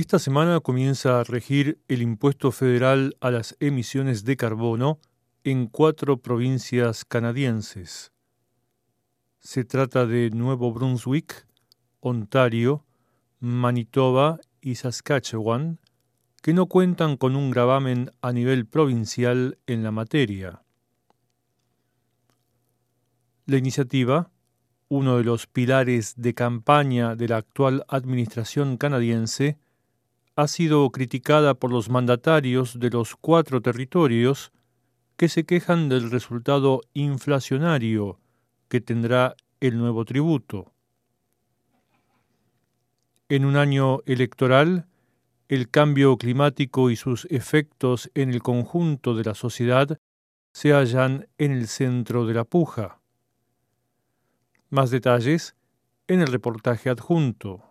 Esta semana comienza a regir el impuesto federal a las emisiones de carbono en cuatro provincias canadienses. Se trata de Nuevo Brunswick, Ontario, Manitoba y Saskatchewan, que no cuentan con un gravamen a nivel provincial en la materia. La iniciativa, uno de los pilares de campaña de la actual administración canadiense, ha sido criticada por los mandatarios de los cuatro territorios que se quejan del resultado inflacionario que tendrá el nuevo tributo. En un año electoral, el cambio climático y sus efectos en el conjunto de la sociedad se hallan en el centro de la puja. Más detalles en el reportaje adjunto.